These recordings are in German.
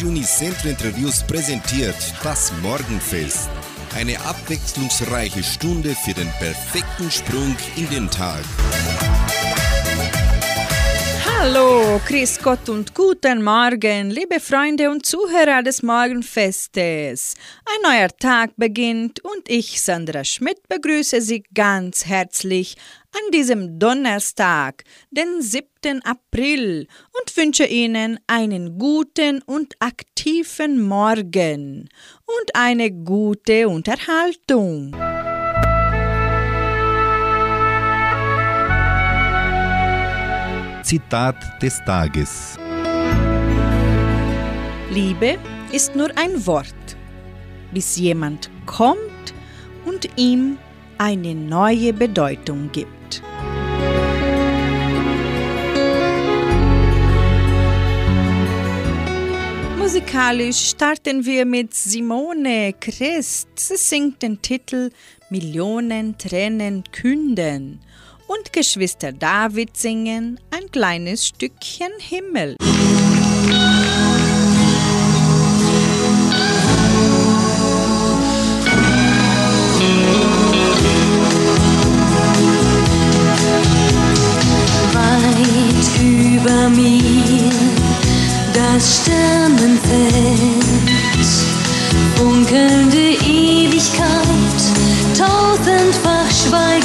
Radio Unicentro Interviews präsentiert das Morgenfest. Eine abwechslungsreiche Stunde für den perfekten Sprung in den Tag. Hallo, Chris Gott und guten Morgen, liebe Freunde und Zuhörer des Morgenfestes. Ein neuer Tag beginnt und ich, Sandra Schmidt, begrüße Sie ganz herzlich an diesem Donnerstag, den 7. April und wünsche Ihnen einen guten und aktiven Morgen und eine gute Unterhaltung. Zitat des Tages. Liebe ist nur ein Wort, bis jemand kommt und ihm eine neue Bedeutung gibt. Musikalisch starten wir mit Simone Christ. Sie singt den Titel Millionen Tränen künden und Geschwister David singen ein kleines Stückchen Himmel. Weit über mir das Sternenfeld, funkelnde Ewigkeit, tausendfach schweigend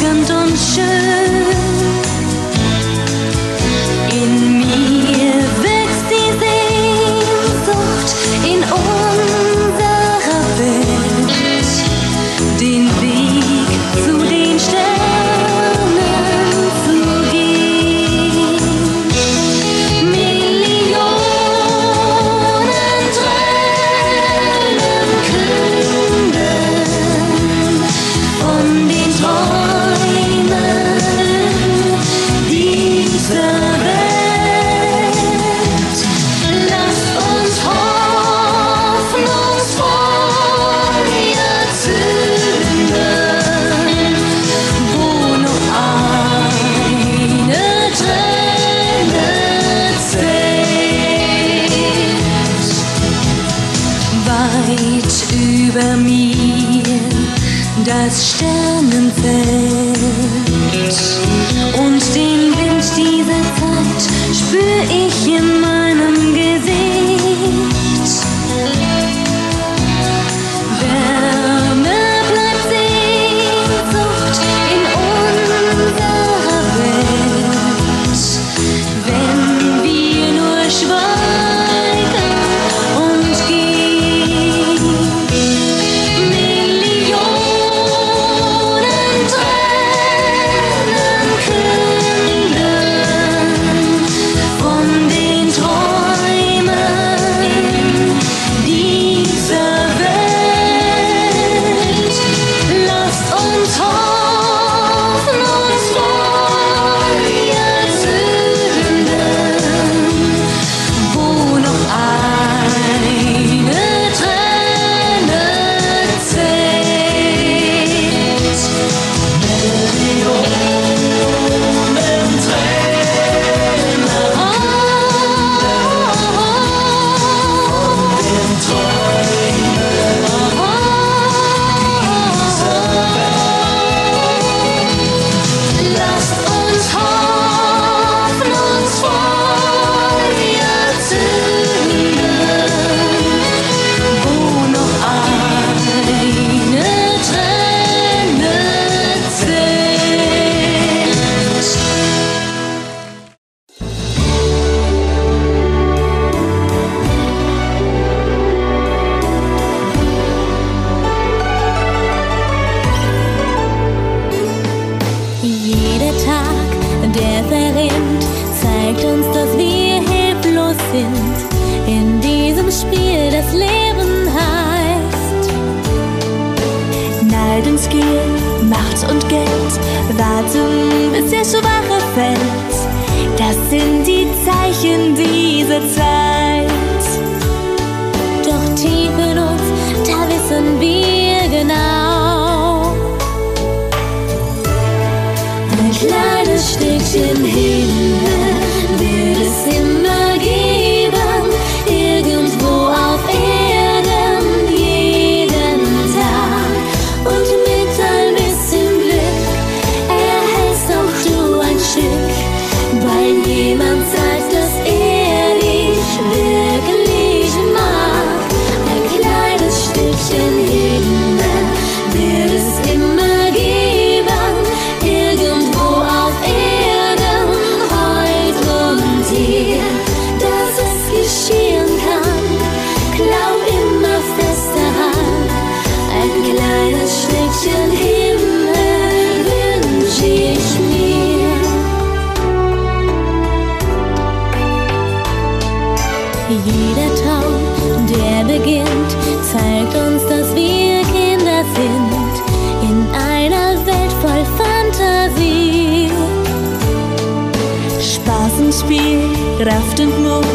Kraft und Mut,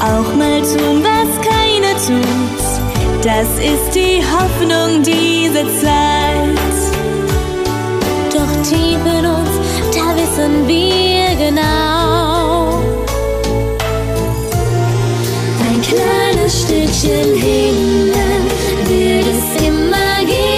auch mal tun, was keiner tut. Das ist die Hoffnung dieser Zeit. Doch tief in uns, da wissen wir genau. Ein kleines Stückchen Himmel wird es immer geben,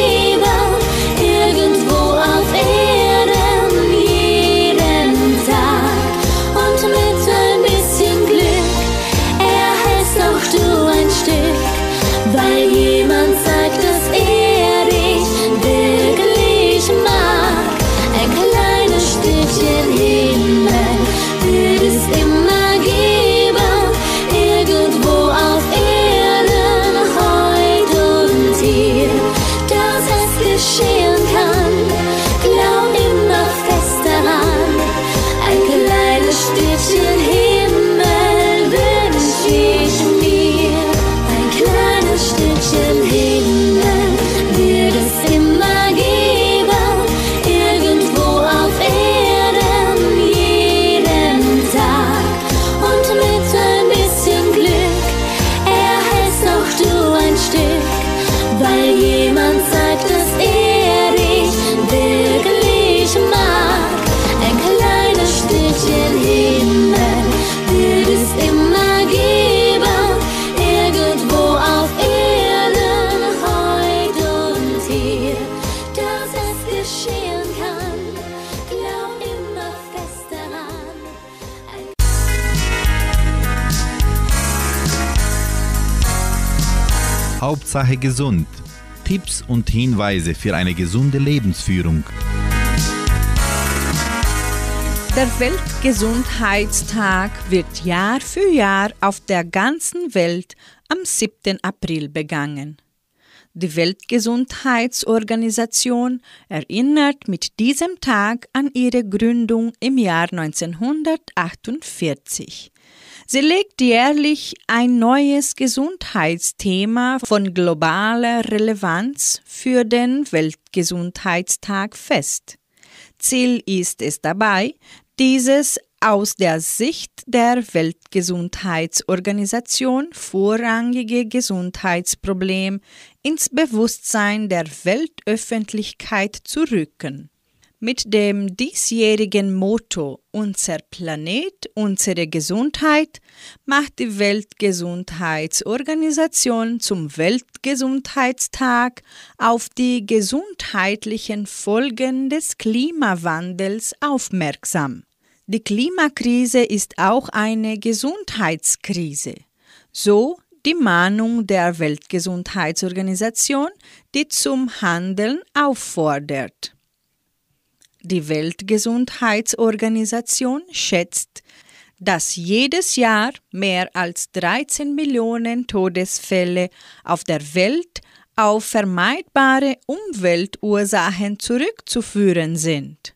Hauptsache gesund. Tipps und Hinweise für eine gesunde Lebensführung. Der Weltgesundheitstag wird Jahr für Jahr auf der ganzen Welt am 7. April begangen. Die Weltgesundheitsorganisation erinnert mit diesem Tag an ihre Gründung im Jahr 1948. Sie legt jährlich ein neues Gesundheitsthema von globaler Relevanz für den Weltgesundheitstag fest. Ziel ist es dabei, dieses aus der Sicht der Weltgesundheitsorganisation vorrangige Gesundheitsproblem ins Bewusstsein der Weltöffentlichkeit zu rücken. Mit dem diesjährigen Motto Unser Planet, unsere Gesundheit macht die Weltgesundheitsorganisation zum Weltgesundheitstag auf die gesundheitlichen Folgen des Klimawandels aufmerksam. Die Klimakrise ist auch eine Gesundheitskrise. So die Mahnung der Weltgesundheitsorganisation, die zum Handeln auffordert. Die Weltgesundheitsorganisation schätzt, dass jedes Jahr mehr als 13 Millionen Todesfälle auf der Welt auf vermeidbare Umweltursachen zurückzuführen sind.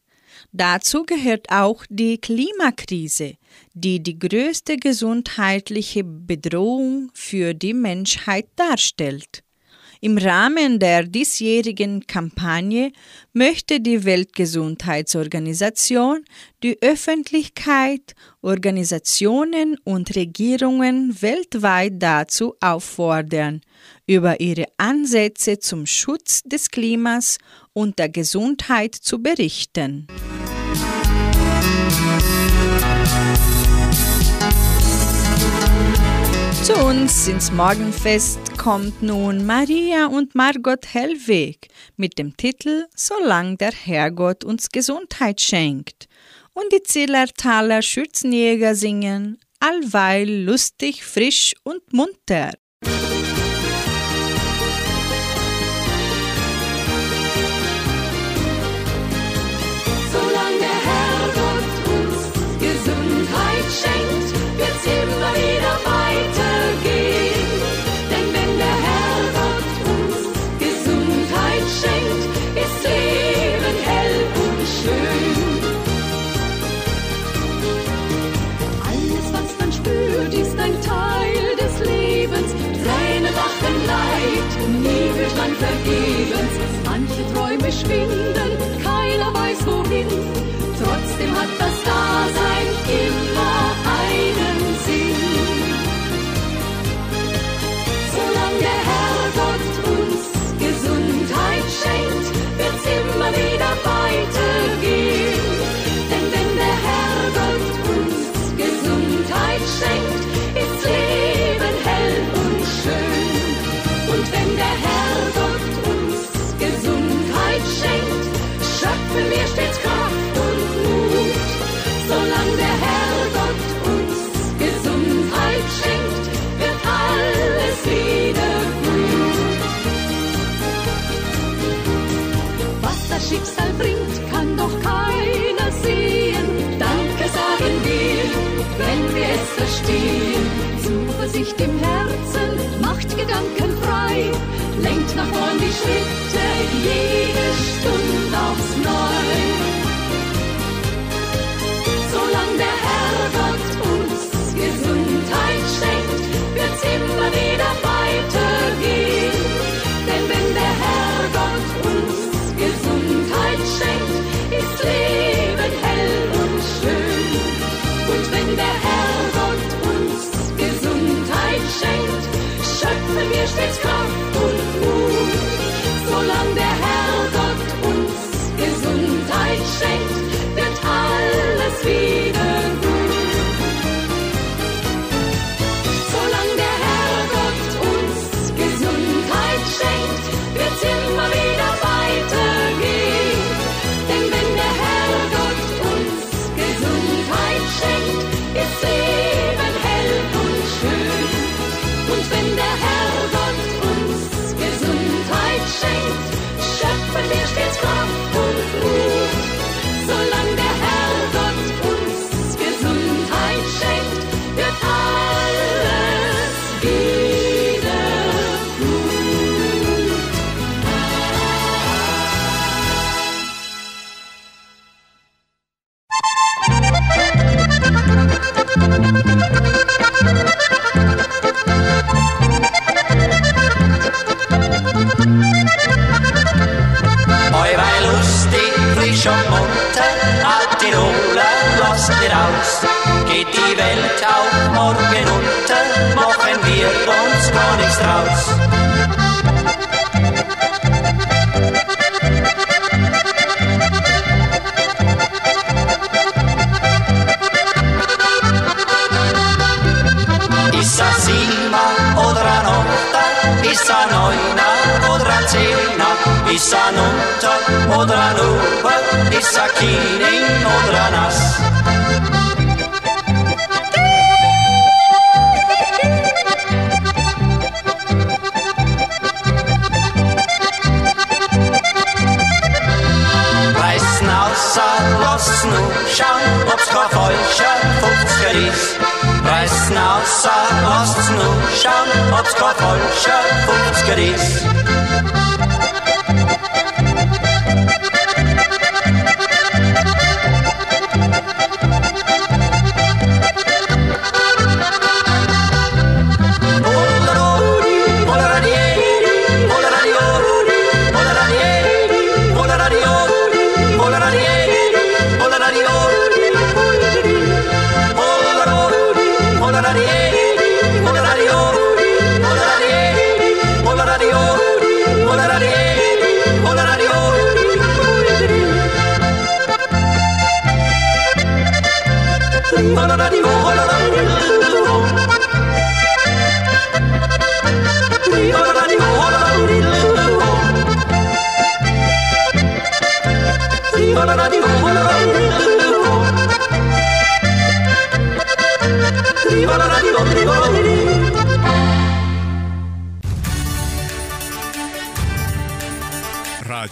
Dazu gehört auch die Klimakrise, die die größte gesundheitliche Bedrohung für die Menschheit darstellt. Im Rahmen der diesjährigen Kampagne möchte die Weltgesundheitsorganisation die Öffentlichkeit, Organisationen und Regierungen weltweit dazu auffordern, über ihre Ansätze zum Schutz des Klimas und der Gesundheit zu berichten. Zu uns ins Morgenfest kommt nun Maria und Margot Hellweg mit dem Titel Solang der Herrgott uns Gesundheit schenkt. Und die Zillertaler Schürzenjäger singen Allweil lustig, frisch und munter. Manche Träume schwingen. im Herzen, macht Gedanken frei, lenkt nach vorn die Schritte jede Stunde aufs wollen wir stets Kraft und Mut. Solange der Herr Gott uns Gesundheit schenkt, wird alles wieder.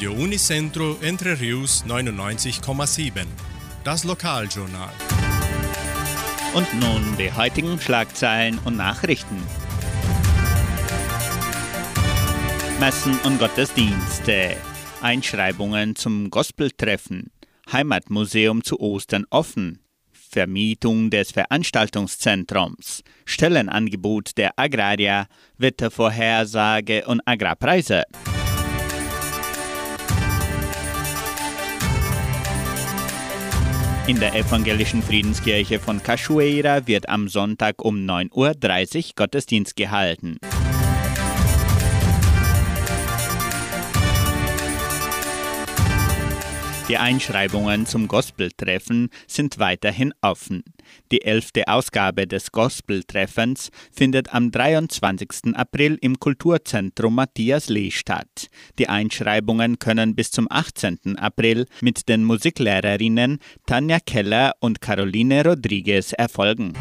Radio Unicentro Entre Rius 99,7. Das Lokaljournal. Und nun die heutigen Schlagzeilen und Nachrichten. Messen und Gottesdienste. Einschreibungen zum Gospeltreffen. Heimatmuseum zu Ostern offen. Vermietung des Veranstaltungszentrums. Stellenangebot der Agraria. Wettervorhersage und Agrarpreise. In der evangelischen Friedenskirche von Cachoeira wird am Sonntag um 9.30 Uhr Gottesdienst gehalten. Die Einschreibungen zum Gospeltreffen sind weiterhin offen. Die elfte Ausgabe des Gospeltreffens findet am 23. April im Kulturzentrum Matthias Lee statt. Die Einschreibungen können bis zum 18. April mit den Musiklehrerinnen Tanja Keller und Caroline Rodriguez erfolgen.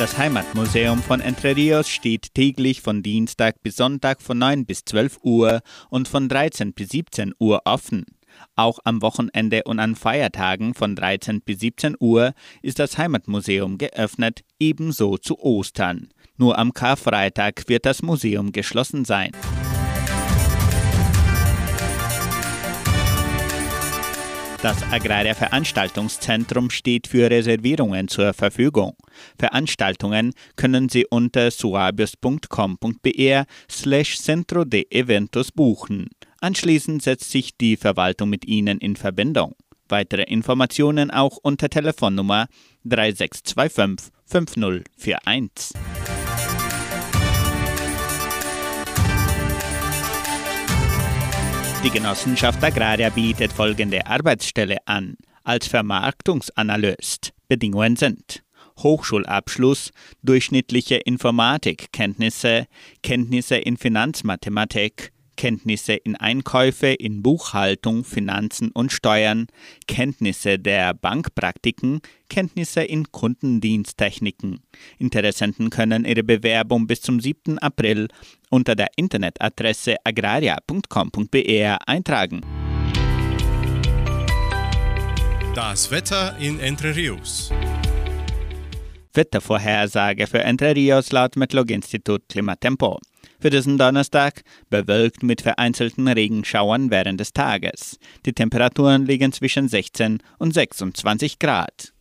Das Heimatmuseum von Entre Rios steht täglich von Dienstag bis Sonntag von 9 bis 12 Uhr und von 13 bis 17 Uhr offen. Auch am Wochenende und an Feiertagen von 13 bis 17 Uhr ist das Heimatmuseum geöffnet, ebenso zu Ostern. Nur am Karfreitag wird das Museum geschlossen sein. Das Agraria Veranstaltungszentrum steht für Reservierungen zur Verfügung. Veranstaltungen können Sie unter suabios.com.br slash centro de eventos buchen. Anschließend setzt sich die Verwaltung mit Ihnen in Verbindung. Weitere Informationen auch unter Telefonnummer 3625 5041. Die Genossenschaft Agraria bietet folgende Arbeitsstelle an. Als Vermarktungsanalyst. Bedingungen sind Hochschulabschluss, durchschnittliche Informatikkenntnisse, Kenntnisse in Finanzmathematik, Kenntnisse in Einkäufe, in Buchhaltung, Finanzen und Steuern, Kenntnisse der Bankpraktiken, Kenntnisse in Kundendiensttechniken. Interessenten können ihre Bewerbung bis zum 7. April unter der Internetadresse agraria.com.br eintragen. Das Wetter in Entre Rios. Wettervorhersage für Entre Rios laut Metlog-Institut Klimatempo. Für diesen Donnerstag bewölkt mit vereinzelten Regenschauern während des Tages. Die Temperaturen liegen zwischen 16 und 26 Grad.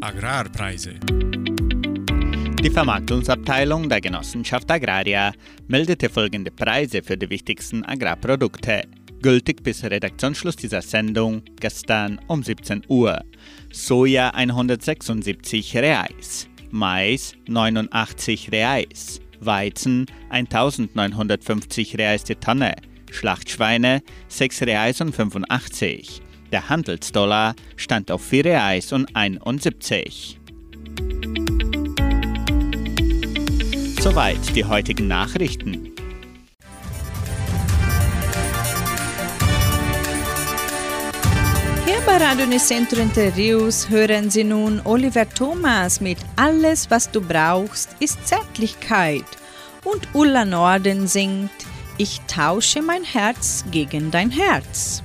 Agrarpreise. Die Vermarktungsabteilung der Genossenschaft Agraria meldete folgende Preise für die wichtigsten Agrarprodukte. Gültig bis Redaktionsschluss dieser Sendung gestern um 17 Uhr. Soja 176 Reais, Mais 89 Reais, Weizen 1950 Reais die Tonne, Schlachtschweine 6 Reais und 85. Der Handelsdollar stand auf 4 Reais und 71. Soweit die heutigen Nachrichten. Bei Radio Unicentro Entre hören Sie nun Oliver Thomas mit Alles, was du brauchst, ist Zärtlichkeit. Und Ulla Norden singt Ich tausche mein Herz gegen dein Herz.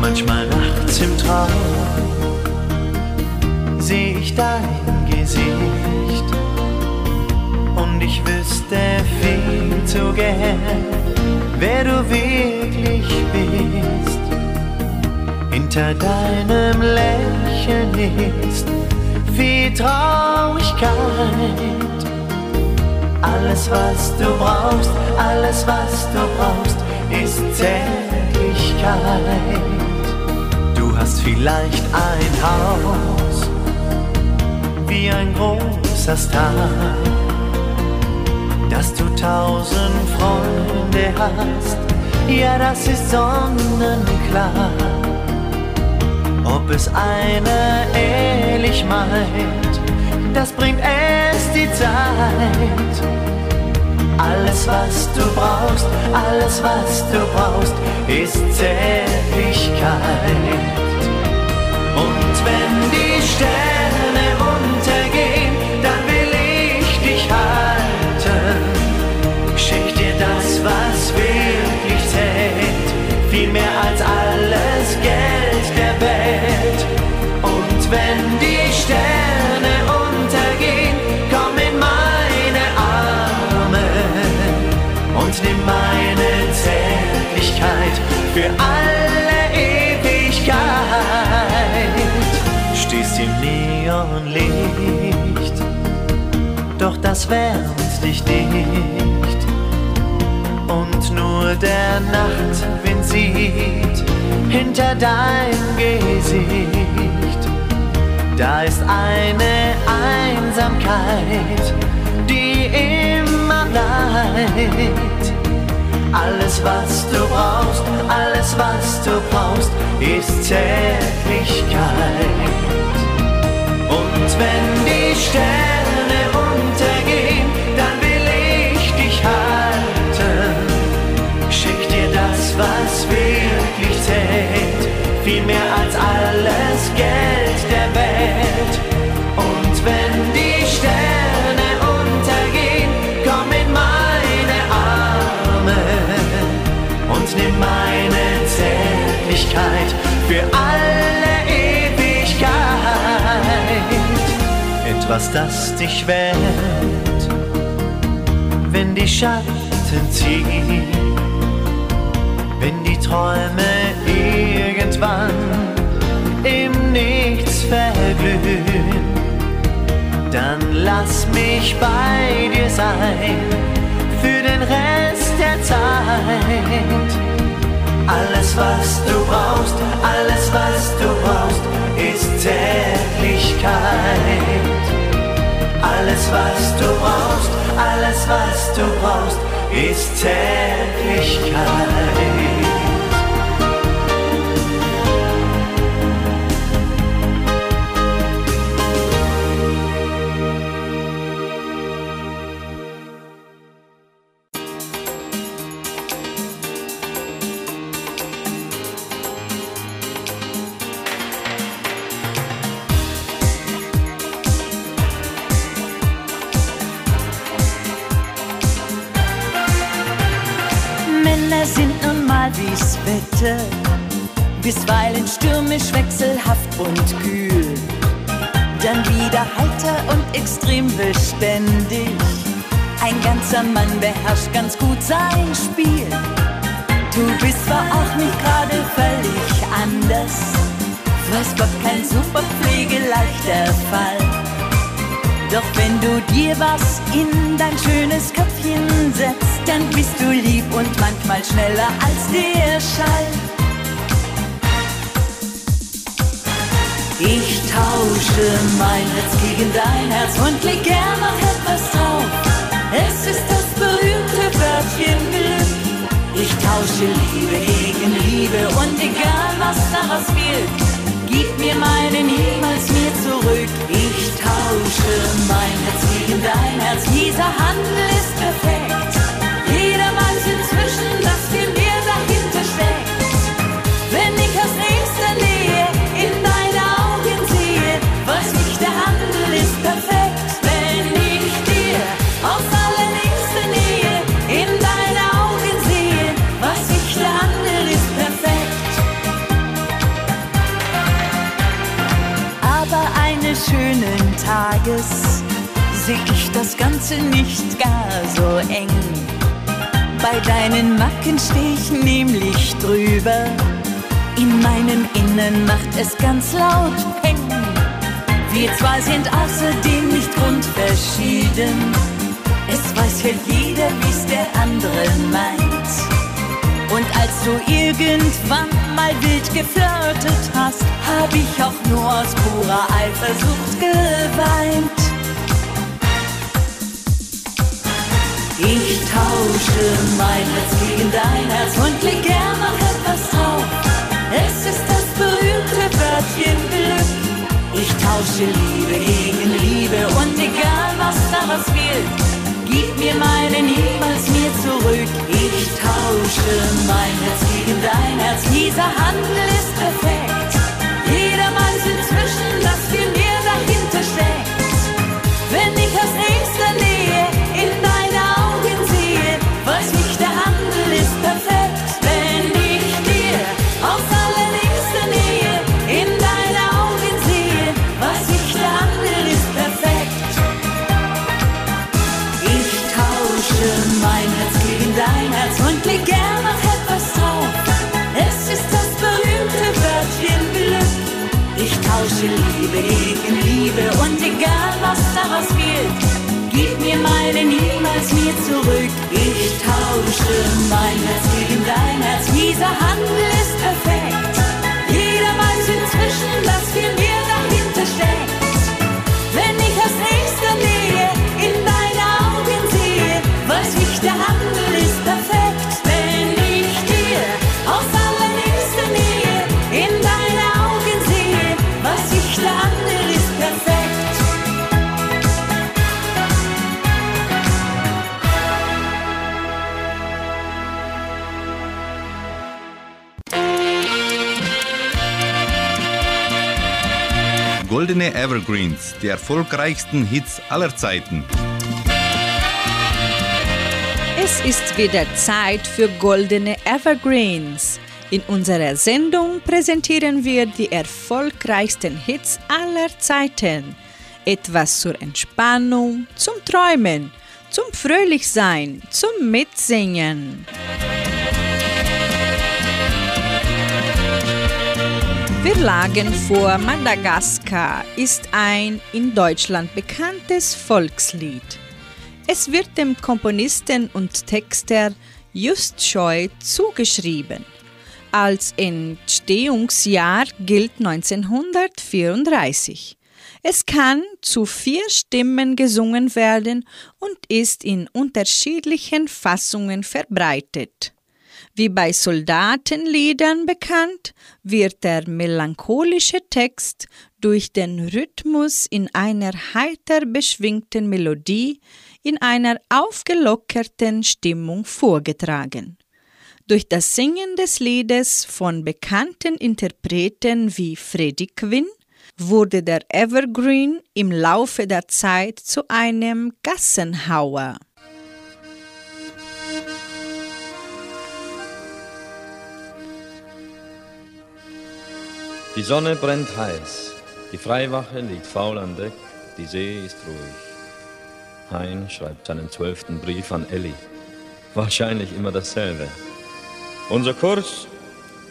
Manchmal nachts im Traum ich dein Gesicht und ich wüsste viel zu gern, wer du wirklich bist. Hinter deinem Lächeln ist viel Traurigkeit. Alles, was du brauchst, alles, was du brauchst, ist Zärtlichkeit. Du hast vielleicht ein Haus wie ein großer Star, dass du tausend Freunde hast, ja, das ist sonnenklar. Ob es einer ehrlich meint, das bringt erst die Zeit. Alles, was du brauchst, alles, was du brauchst, ist Zärtlichkeit. Und wenn die Sterne wenn die Sterne untergehen, komm in meine Arme und nimm meine Zähne für alle Ewigkeit. Stehst im Neonlicht, doch das wärmt dich nicht. Und nur der Nachtwind sieht hinter dein Gesicht. Da ist eine Einsamkeit, die immer bleibt. Alles, was du brauchst, alles, was du brauchst, ist Zärtlichkeit. Und wenn die Sterne untergehen, dann will ich dich halten. Schick dir das, was wirklich zählt, viel mehr als alles Zärtlichkeit für alle Ewigkeit. Etwas, das dich wärmt, wenn die Schatten ziehen, wenn die Träume irgendwann im Nichts verglühen, dann lass mich bei dir sein für den Rest der Zeit. Alles, was du brauchst, alles, was du brauchst, ist Zärtlichkeit. Alles, was du brauchst, alles, was du brauchst, ist Zärtlichkeit. Ganzer Mann beherrscht ganz gut sein Spiel. Du bist zwar auch nicht gerade völlig anders, weiß Gott kein super pflegeleichter Fall. Doch wenn du dir was in dein schönes Köpfchen setzt, dann bist du lieb und manchmal schneller als der Schall. Ich tausche mein Herz gegen dein Herz und leg gern noch etwas drauf. Es ist das berühmte Wörtchen Glück. Ich tausche Liebe gegen Liebe und egal was daraus wird, gib mir meine niemals mir zurück. Ich tausche mein Herz gegen dein Herz, dieser Handel ist perfekt. Ganz laut Peng. Wir zwei sind außerdem nicht grundverschieden. Es weiß ja jeder, wie's der andere meint. Und als du irgendwann mal wild geflirtet hast, hab ich auch nur aus purer Eifersucht geweint. Ich tausche mein Herz gegen dein Herz und leg gern noch etwas Wörtchen Glück. Ich tausche Liebe gegen Liebe und egal was daraus wird, gib mir meine niemals mir zurück. Ich tausche mein Herz gegen dein Herz, dieser Handel ist perfekt. Jeder weiß inzwischen, dass viel mehr dahinter steckt. Wenn ich aus daraus wird. Gib mir meine niemals mir zurück. Ich tausche mein Herz gegen dein Herz. Dieser Handel ist perfekt. Jeder weiß inzwischen, was viel mehr dahinter steckt. Wenn ich aus nächster Nähe in deine Augen sehe, weiß ich, der Handel Goldene Evergreens, die erfolgreichsten Hits aller Zeiten. Es ist wieder Zeit für goldene Evergreens. In unserer Sendung präsentieren wir die erfolgreichsten Hits aller Zeiten. Etwas zur Entspannung, zum Träumen, zum Fröhlichsein, zum Mitsingen. Wir lagen vor Madagaskar ist ein in Deutschland bekanntes Volkslied. Es wird dem Komponisten und Texter Just Scheu zugeschrieben. Als Entstehungsjahr gilt 1934. Es kann zu vier Stimmen gesungen werden und ist in unterschiedlichen Fassungen verbreitet. Wie bei Soldatenliedern bekannt, wird der melancholische Text durch den Rhythmus in einer heiter beschwingten Melodie in einer aufgelockerten Stimmung vorgetragen. Durch das Singen des Liedes von bekannten Interpreten wie Freddie Quinn wurde der Evergreen im Laufe der Zeit zu einem Gassenhauer. Die Sonne brennt heiß, die Freiwache liegt faul an Deck, die See ist ruhig. Hein schreibt seinen zwölften Brief an Elli. Wahrscheinlich immer dasselbe. Unser Kurs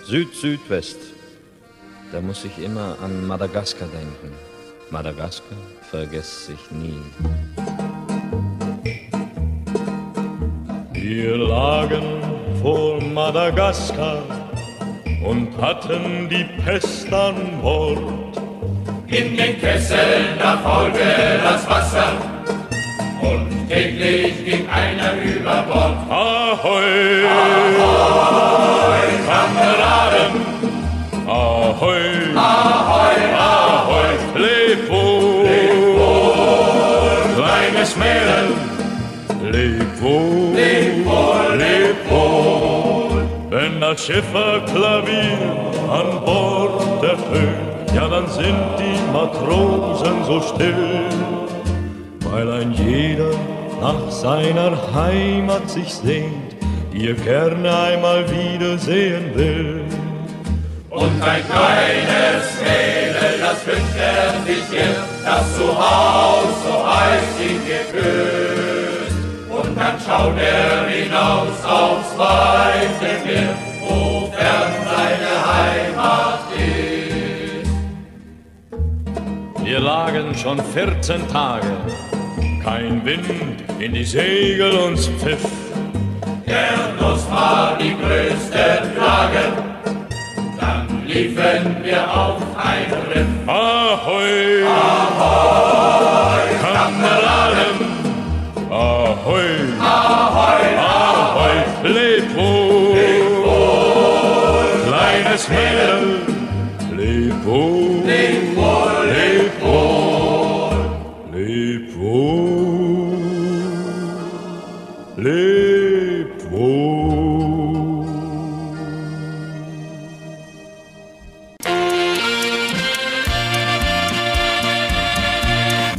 Süd-Südwest. Da muss ich immer an Madagaskar denken. Madagaskar vergesst sich nie. Wir lagen vor Madagaskar und hatten die Pest an Bord. In den Kesseln da faulte das Wasser. Und täglich ging einer über Bord. Ahoi, Ahoi, Kameraden, Ahoi, Ahoi, Ahoi, leb wohl, leb wohl, kleines Mädel, leb wohl, Wenn das Schiffer Klavier an Bord ertönt, ja dann sind die Matrosen so still, weil ein jeder nach seiner Heimat sich sehnt, die er gerne einmal wiedersehen will. Und ein kleines Mädel, das wünscht er sich hier, das zu Haus so heiß ihn geküsst. Und dann schaut er hinaus aufs weite Meer, fern seine Heimat. Ist. Wir lagen schon 14 Tage, kein Wind in die Segel uns pfiff. Gernus war die größte Plage, dann liefen wir auf ein Riff. Ahoi, Ahoi, Kameraden, Ahoi, Ahoi, Ahoi, leb wohl, leb wohl, Mädel, leb wohl, leb wohl, leb wohl, leb wohl, leb wohl.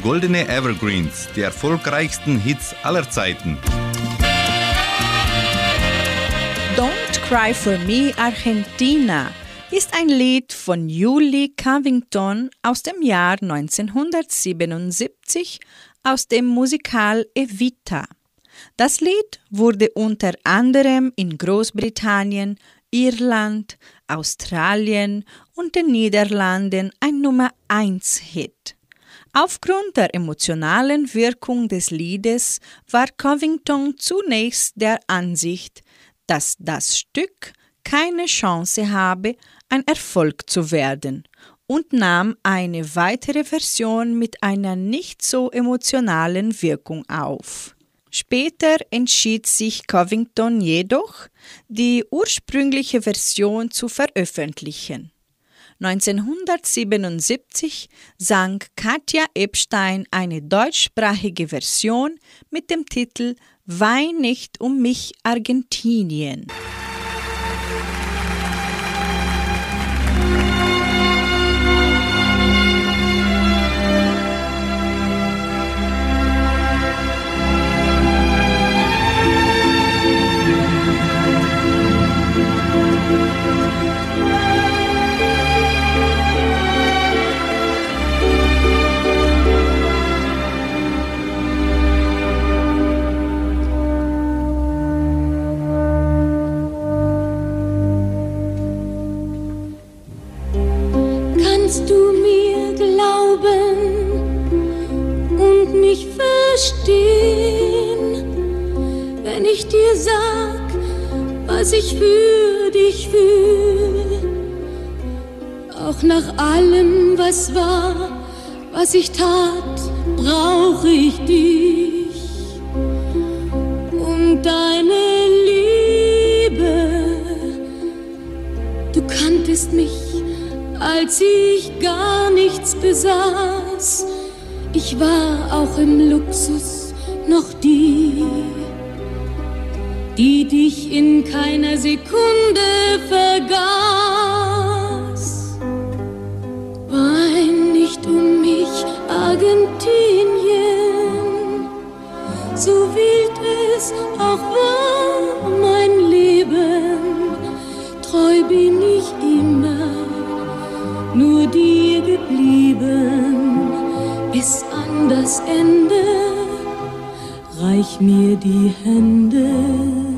Goldene Evergreens, die erfolgreichsten Hits aller Zeiten. Don't Cry for Me Argentina ist ein Lied von Julie Covington aus dem Jahr 1977 aus dem Musikal Evita. Das Lied wurde unter anderem in Großbritannien, Irland, Australien und den Niederlanden ein Nummer 1 Hit. Aufgrund der emotionalen Wirkung des Liedes war Covington zunächst der Ansicht, dass das Stück keine Chance habe, ein Erfolg zu werden und nahm eine weitere Version mit einer nicht so emotionalen Wirkung auf. Später entschied sich Covington jedoch, die ursprüngliche Version zu veröffentlichen. 1977 sang Katja Epstein eine deutschsprachige Version mit dem Titel Wein nicht um mich Argentinien. Dir sag, was ich für dich fühl? Auch nach allem, was war, was ich tat, brauch ich dich und deine Liebe. Du kanntest mich als ich gar nichts besaß. Ich war auch im Luxus noch die, die dich in keiner Sekunde vergaß. Wein nicht um mich, Argentinien, so wild es auch war, mein Leben, treu bin ich immer nur dir geblieben bis an das Ende. Reich mir die Hände.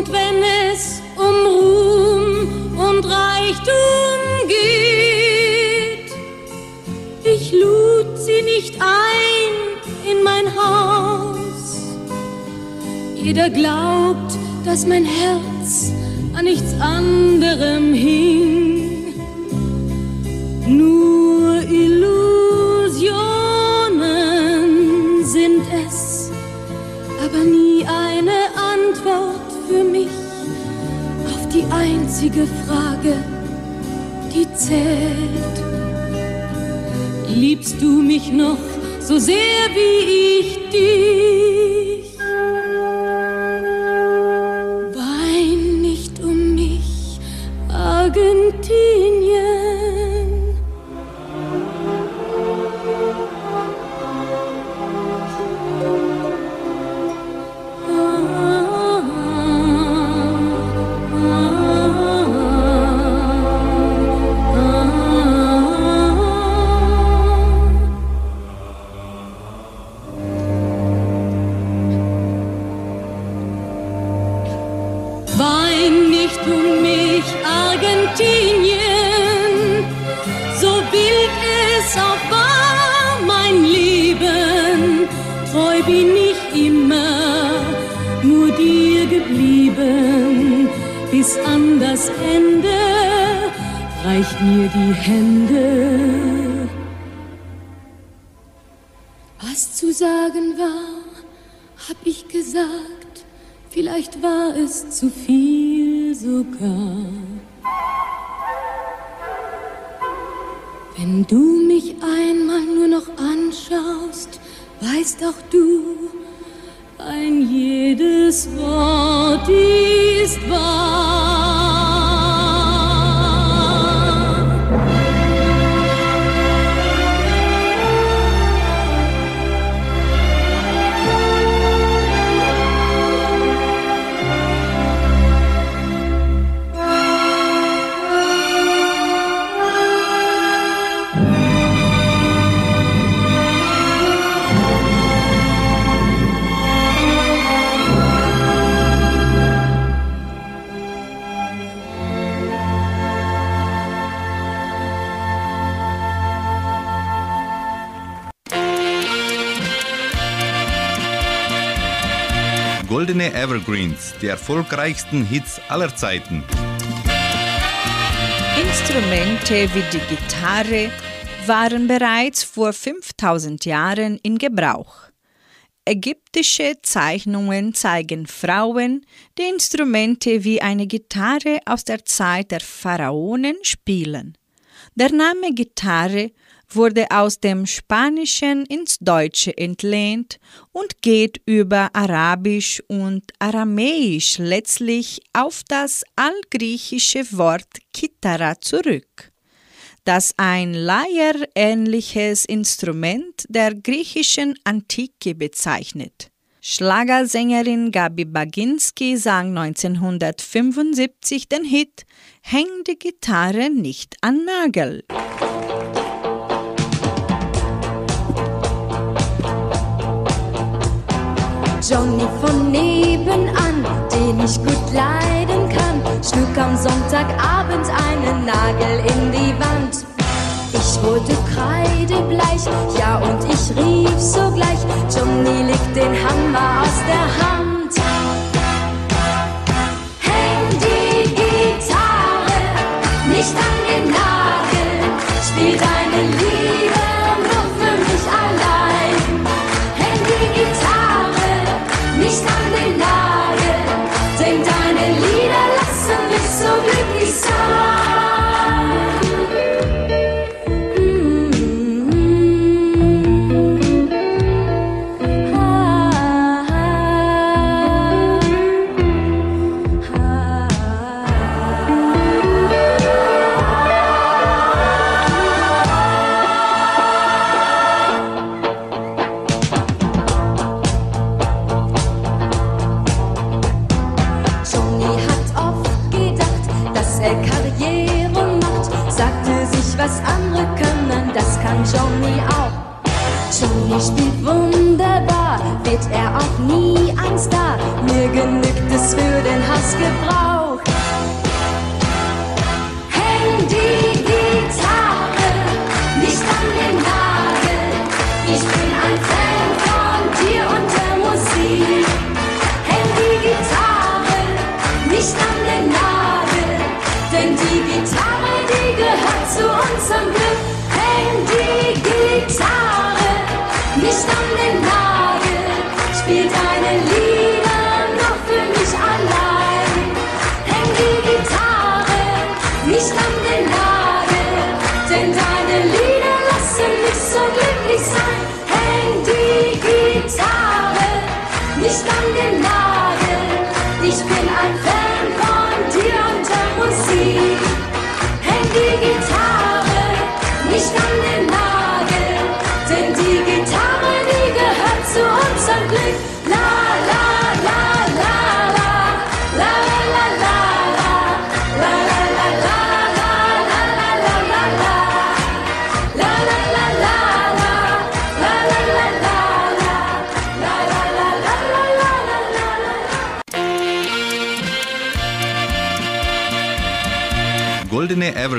Und wenn es um Ruhm und Reichtum geht, ich lud sie nicht ein in mein Haus. Jeder glaubt, dass mein Herz an nichts anderem hing. Nur einzige Frage, die zählt. Liebst du mich noch so sehr wie ich dich? Wenn du mich einmal nur noch anschaust, weißt auch du, ein jedes Wort ist wahr. Evergreens, die erfolgreichsten Hits aller Zeiten. Instrumente wie die Gitarre waren bereits vor 5000 Jahren in Gebrauch. Ägyptische Zeichnungen zeigen Frauen, die Instrumente wie eine Gitarre aus der Zeit der Pharaonen spielen. Der Name Gitarre wurde aus dem Spanischen ins Deutsche entlehnt und geht über Arabisch und Aramäisch letztlich auf das altgriechische Wort Kitara zurück, das ein Leierähnliches Instrument der griechischen Antike bezeichnet. Schlagersängerin Gabi Baginski sang 1975 den Hit Häng die Gitarre nicht an Nagel. Johnny von nebenan, den ich gut leiden kann, schlug am Sonntagabend einen Nagel in die Wand. Ich wurde kreidebleich, ja und ich rief sogleich, Johnny legt den Hammer aus der Hand. Häng die Gitarre nicht an den Nagel, spiel deine Lieder glücklich sein. Wird er auch nie ein Star. Mir genügt es für den Hausgebrauch. Häng nicht an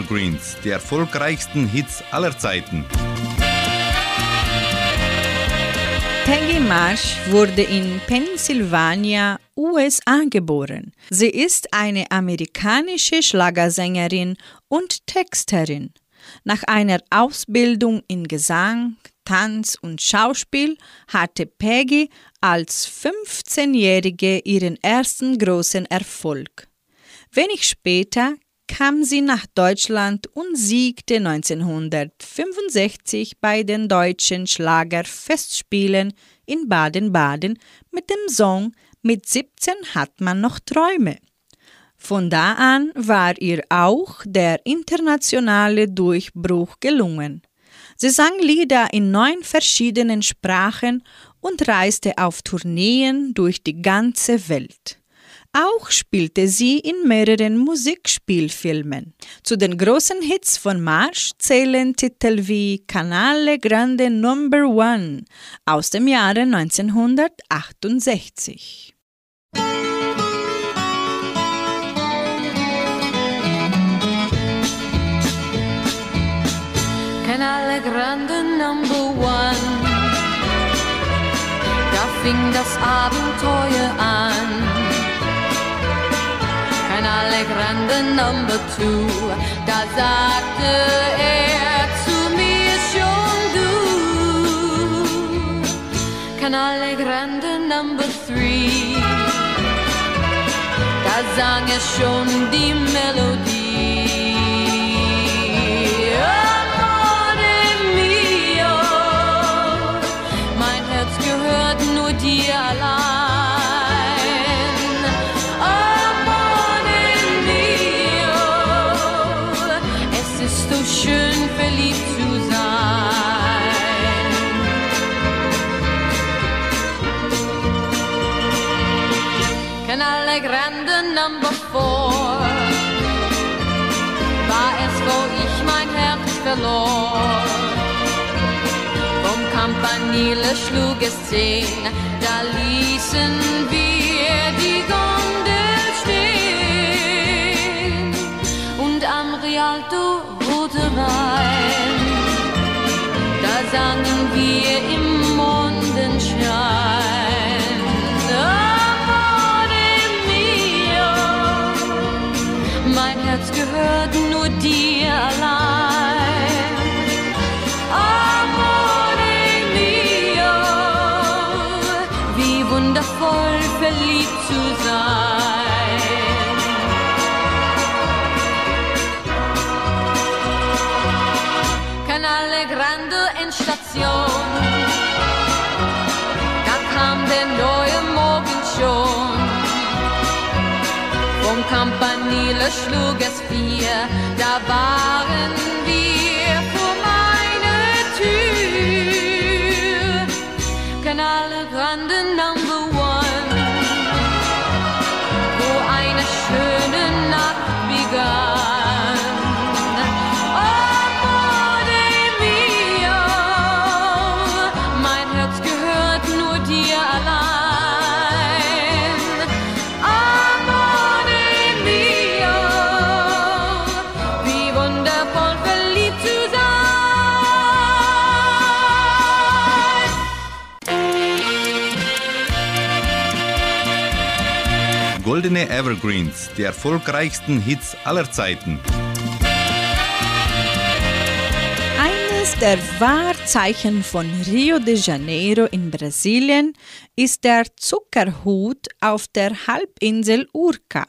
Evergreens, die erfolgreichsten Hits aller Zeiten. Peggy Marsh wurde in Pennsylvania, USA geboren. Sie ist eine amerikanische Schlagersängerin und Texterin. Nach einer Ausbildung in Gesang, Tanz und Schauspiel hatte Peggy als 15-Jährige ihren ersten großen Erfolg. Wenig später kam sie nach Deutschland und siegte 1965 bei den deutschen Schlagerfestspielen in Baden-Baden mit dem Song Mit 17 hat man noch Träume. Von da an war ihr auch der internationale Durchbruch gelungen. Sie sang Lieder in neun verschiedenen Sprachen und reiste auf Tourneen durch die ganze Welt. Auch spielte sie in mehreren Musikspielfilmen. Zu den großen Hits von Marsh zählen Titel wie Canale Grande Number One aus dem Jahre 1968. Canale Grande Number One. Da fing das Abenteuer an. Kein Allegrande Number Two, da sagte er zu mir schon du. Kein Allegrande Number Three, da sang er schon die Melodie. Can Allegrande Number Four war es, wo ich mein Herz verlor. Vom Campanile schlug es zehn, da ließen wir die Gondel stehen. Und am Rialto rote Wein, da sangen Amore mio, wie wundervoll verliebt zu sein. Canale Grande Endstation, da Campanile schlug es vier, da waren Goldene Evergreens, die erfolgreichsten Hits aller Zeiten. Eines der Wahrzeichen von Rio de Janeiro in Brasilien ist der Zuckerhut auf der Halbinsel Urca.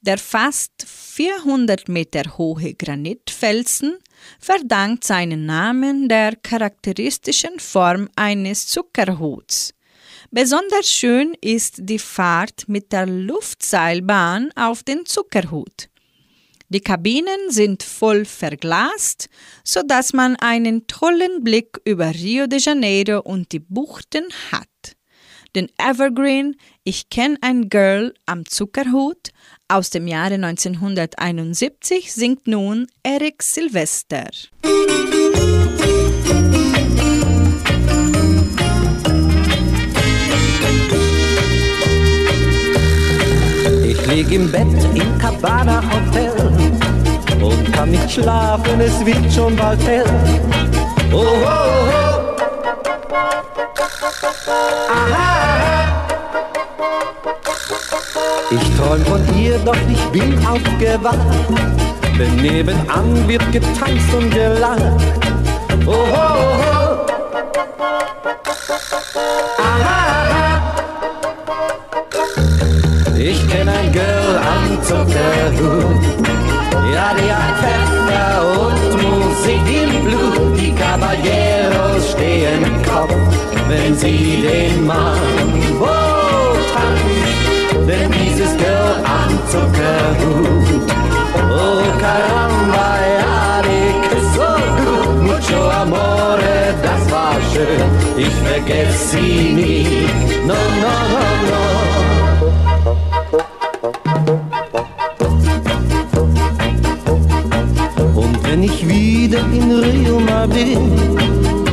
Der fast 400 Meter hohe Granitfelsen verdankt seinen Namen der charakteristischen Form eines Zuckerhuts. Besonders schön ist die Fahrt mit der Luftseilbahn auf den Zuckerhut. Die Kabinen sind voll verglast, so dass man einen tollen Blick über Rio de Janeiro und die Buchten hat. Den Evergreen Ich kenn ein Girl am Zuckerhut aus dem Jahre 1971 singt nun Eric Silvester. Lieg im Bett im Cabana Hotel und kann nicht schlafen, es wird schon bald hell. Oh, oh, oh. Ich träum von ihr, doch ich bin aufgewacht, denn nebenan wird getanzt und gelacht. Oh, oh, oh. Ich kenn ein Girl am Zuckerhut. Ja, die hat Pfeffer und Musik im Blut. Die Caballeros stehen im Kopf, wenn sie den Mambo tanzt. Denn dieses Girl am Zuckerhut. Oh, caramba, ja, die küsst so gut. Mucho amore, das war schön. Ich vergess sie nie. No, no, no, no. In Rio mal bin,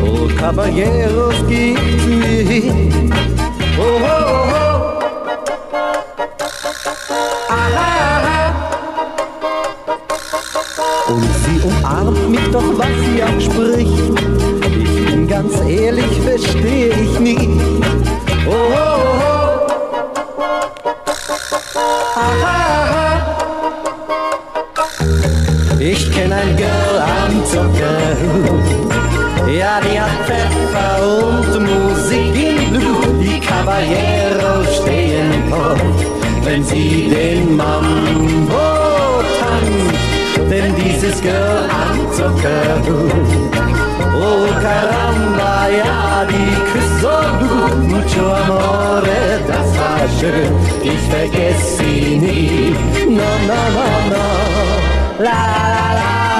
oh Caballeros geht mir hin. Oh, oh, oh. Aha, aha. Und sie umarmt mich doch, was sie auch spricht. Ich bin ganz ehrlich, Zuckerhut. Ja, die hat Pfeffer und Musik im Blut. Die Caballero stehen dort, wenn sie den Mambo tanzt. Denn dieses Girl hat Zuckerhut. Oh caramba, ja, die küsst so gut. Mucho amore, das war schön. Ich vergesse sie nie. No, no, no, no. La, la, la.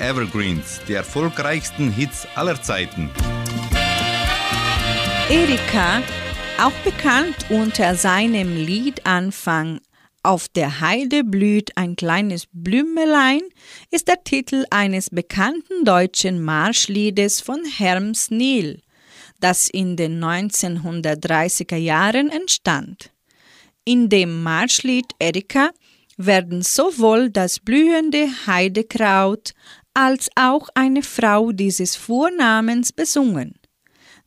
Evergreens, die erfolgreichsten Hits aller Zeiten. Erika, auch bekannt unter seinem Liedanfang Auf der Heide blüht ein kleines Blümelein, ist der Titel eines bekannten deutschen Marschliedes von Herms Nil, das in den 1930er Jahren entstand. In dem Marschlied Erika werden sowohl das blühende Heidekraut als auch eine Frau dieses Vornamens besungen.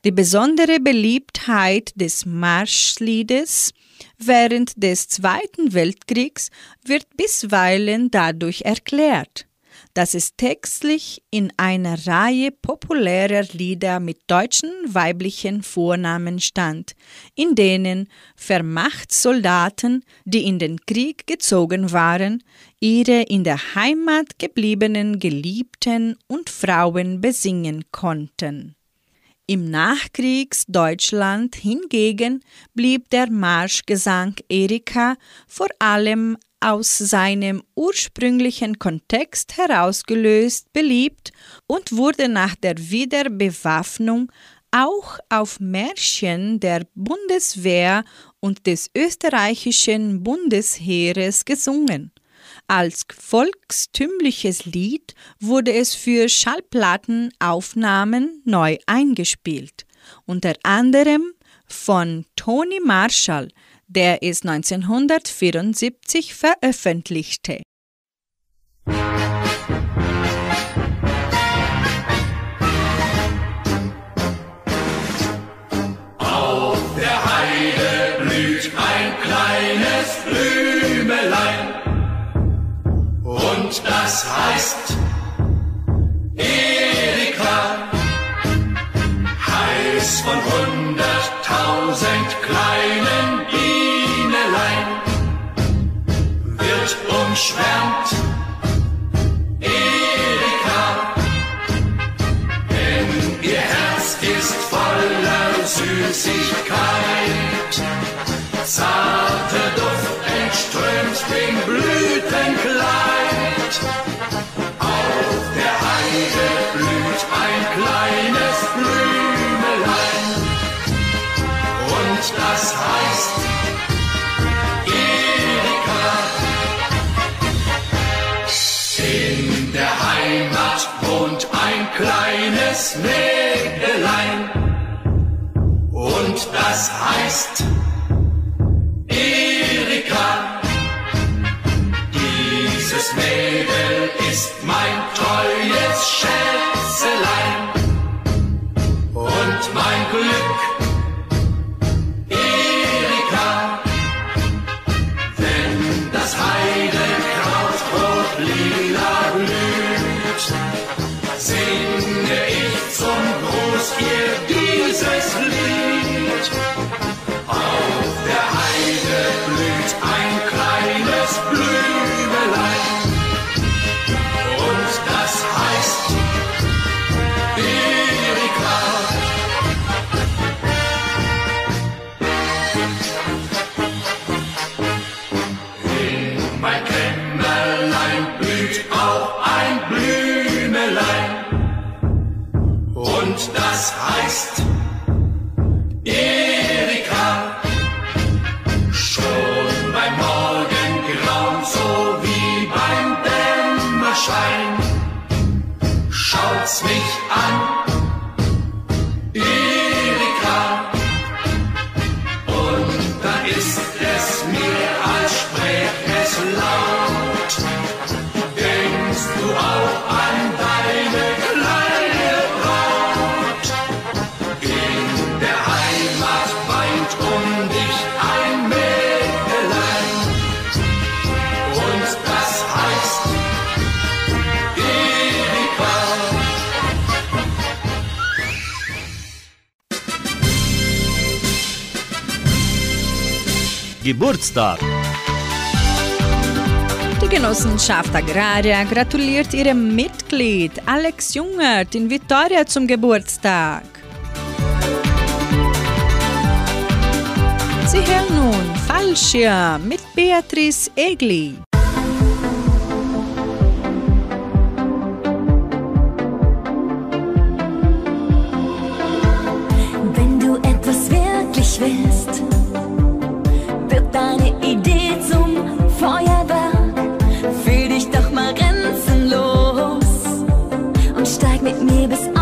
Die besondere Beliebtheit des Marschliedes während des Zweiten Weltkriegs wird bisweilen dadurch erklärt, dass es textlich in einer Reihe populärer Lieder mit deutschen weiblichen Vornamen stand, in denen Vermachtssoldaten, die in den Krieg gezogen waren, ihre in der Heimat gebliebenen Geliebten und Frauen besingen konnten. Im Nachkriegsdeutschland hingegen blieb der Marschgesang Erika vor allem aus seinem ursprünglichen Kontext herausgelöst beliebt und wurde nach der Wiederbewaffnung auch auf Märchen der Bundeswehr und des österreichischen Bundesheeres gesungen. Als volkstümliches Lied wurde es für Schallplattenaufnahmen neu eingespielt, unter anderem von Tony Marshall, der es 1974 veröffentlichte. Auf der Heide blüht ein kleines Blümelein und das heißt wird umschwärmt. Erika, denn ihr Herz ist voller Süßigkeit. Zarter kleines Mägdelein. Und das heißt Erika. Dieses Mädel ist mein treues Schätzelein und mein Glück. Geburtstag. Die Genossenschaft Agraria gratuliert ihrem Mitglied Alex Jungert in Vitoria zum Geburtstag. Sie hören nun Fallschirm mit Beatrice Egli. Wenn du etwas wirklich willst, deine Idee zum Feuerwerk. Fühl dich doch mal grenzenlos und steig mit mir bis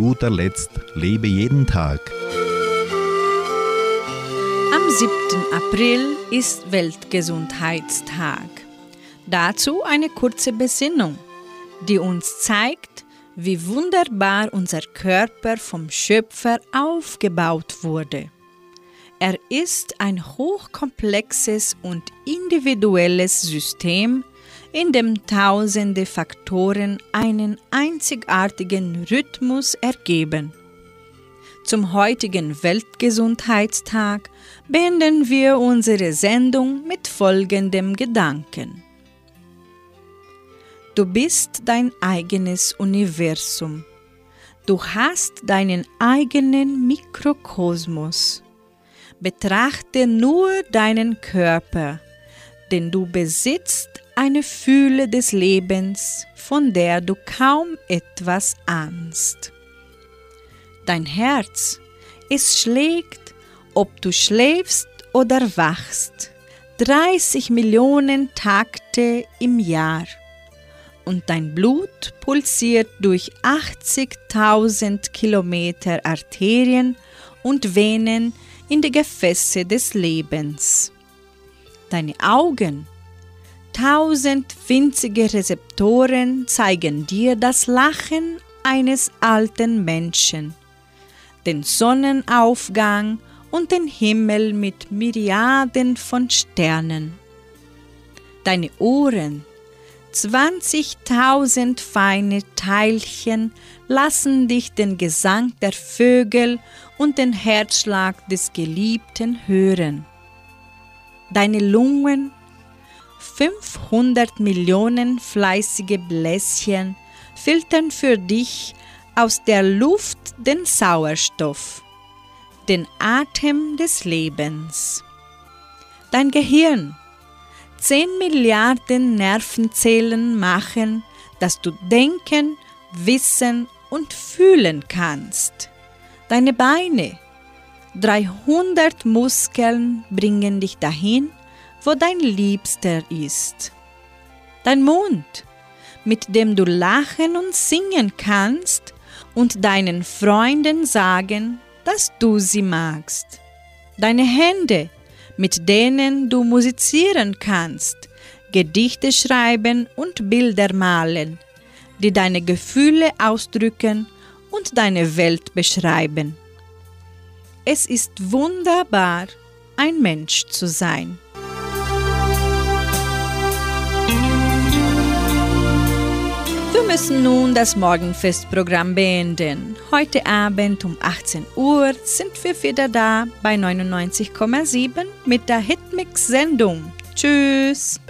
guter Letzt lebe jeden Tag. Am 7. April ist Weltgesundheitstag. Dazu eine kurze Besinnung, die uns zeigt, wie wunderbar unser Körper vom Schöpfer aufgebaut wurde. Er ist ein hochkomplexes und individuelles System in dem tausende Faktoren einen einzigartigen Rhythmus ergeben. Zum heutigen Weltgesundheitstag beenden wir unsere Sendung mit folgendem Gedanken. Du bist dein eigenes Universum. Du hast deinen eigenen Mikrokosmos. Betrachte nur deinen Körper, denn du besitzt eine Fühle des Lebens, von der du kaum etwas ahnst. Dein Herz, es schlägt, ob du schläfst oder wachst, 30 Millionen Takte im Jahr. Und dein Blut pulsiert durch 80.000 Kilometer Arterien und Venen in die Gefäße des Lebens. Deine Augen, tausend winzige Rezeptoren zeigen dir das Lachen eines alten Menschen, den Sonnenaufgang und den Himmel mit Myriaden von Sternen. Deine Ohren, 20.000 feine Teilchen lassen dich den Gesang der Vögel und den Herzschlag des Geliebten hören. Deine Lungen, 500 Millionen fleißige Bläschen filtern für dich aus der Luft den Sauerstoff, den Atem des Lebens. Dein Gehirn, 10 Milliarden Nervenzellen machen, dass du denken, wissen und fühlen kannst. Deine Beine, 300 Muskeln bringen dich dahin, wo dein Liebster ist. Dein Mund, mit dem du lachen und singen kannst und deinen Freunden sagen, dass du sie magst. Deine Hände, mit denen du musizieren kannst, Gedichte schreiben und Bilder malen, die deine Gefühle ausdrücken und deine Welt beschreiben. Es ist wunderbar, ein Mensch zu sein. Müssen nun das Morgenfestprogramm beenden. Heute Abend um 18 Uhr sind wir wieder da bei 99,7 mit der Hitmix-Sendung. Tschüss!